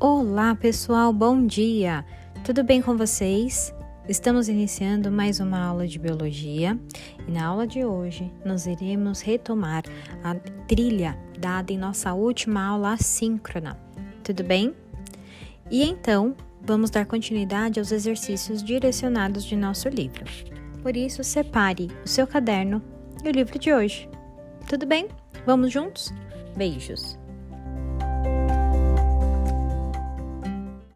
Olá, pessoal, bom dia! Tudo bem com vocês? Estamos iniciando mais uma aula de biologia e na aula de hoje nós iremos retomar a trilha dada em nossa última aula assíncrona. Tudo bem? E então, vamos dar continuidade aos exercícios direcionados de nosso livro. Por isso, separe o seu caderno e o livro de hoje. Tudo bem? Vamos juntos? Beijos!